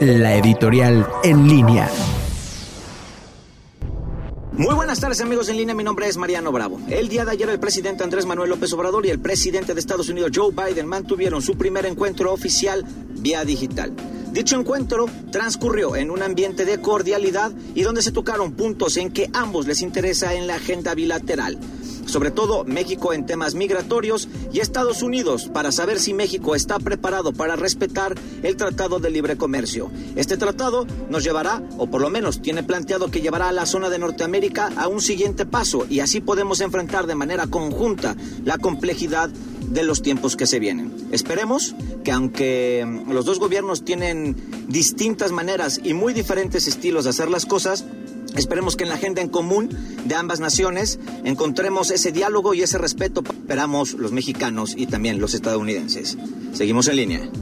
la editorial en línea. Muy buenas tardes amigos en línea, mi nombre es Mariano Bravo. El día de ayer el presidente Andrés Manuel López Obrador y el presidente de Estados Unidos Joe Biden mantuvieron su primer encuentro oficial vía digital. Dicho encuentro transcurrió en un ambiente de cordialidad y donde se tocaron puntos en que ambos les interesa en la agenda bilateral sobre todo México en temas migratorios y Estados Unidos para saber si México está preparado para respetar el Tratado de Libre Comercio. Este tratado nos llevará, o por lo menos tiene planteado que llevará a la zona de Norteamérica a un siguiente paso y así podemos enfrentar de manera conjunta la complejidad de los tiempos que se vienen. Esperemos que aunque los dos gobiernos tienen distintas maneras y muy diferentes estilos de hacer las cosas, Esperemos que en la agenda en común de ambas naciones encontremos ese diálogo y ese respeto. Esperamos los mexicanos y también los estadounidenses. Seguimos en línea.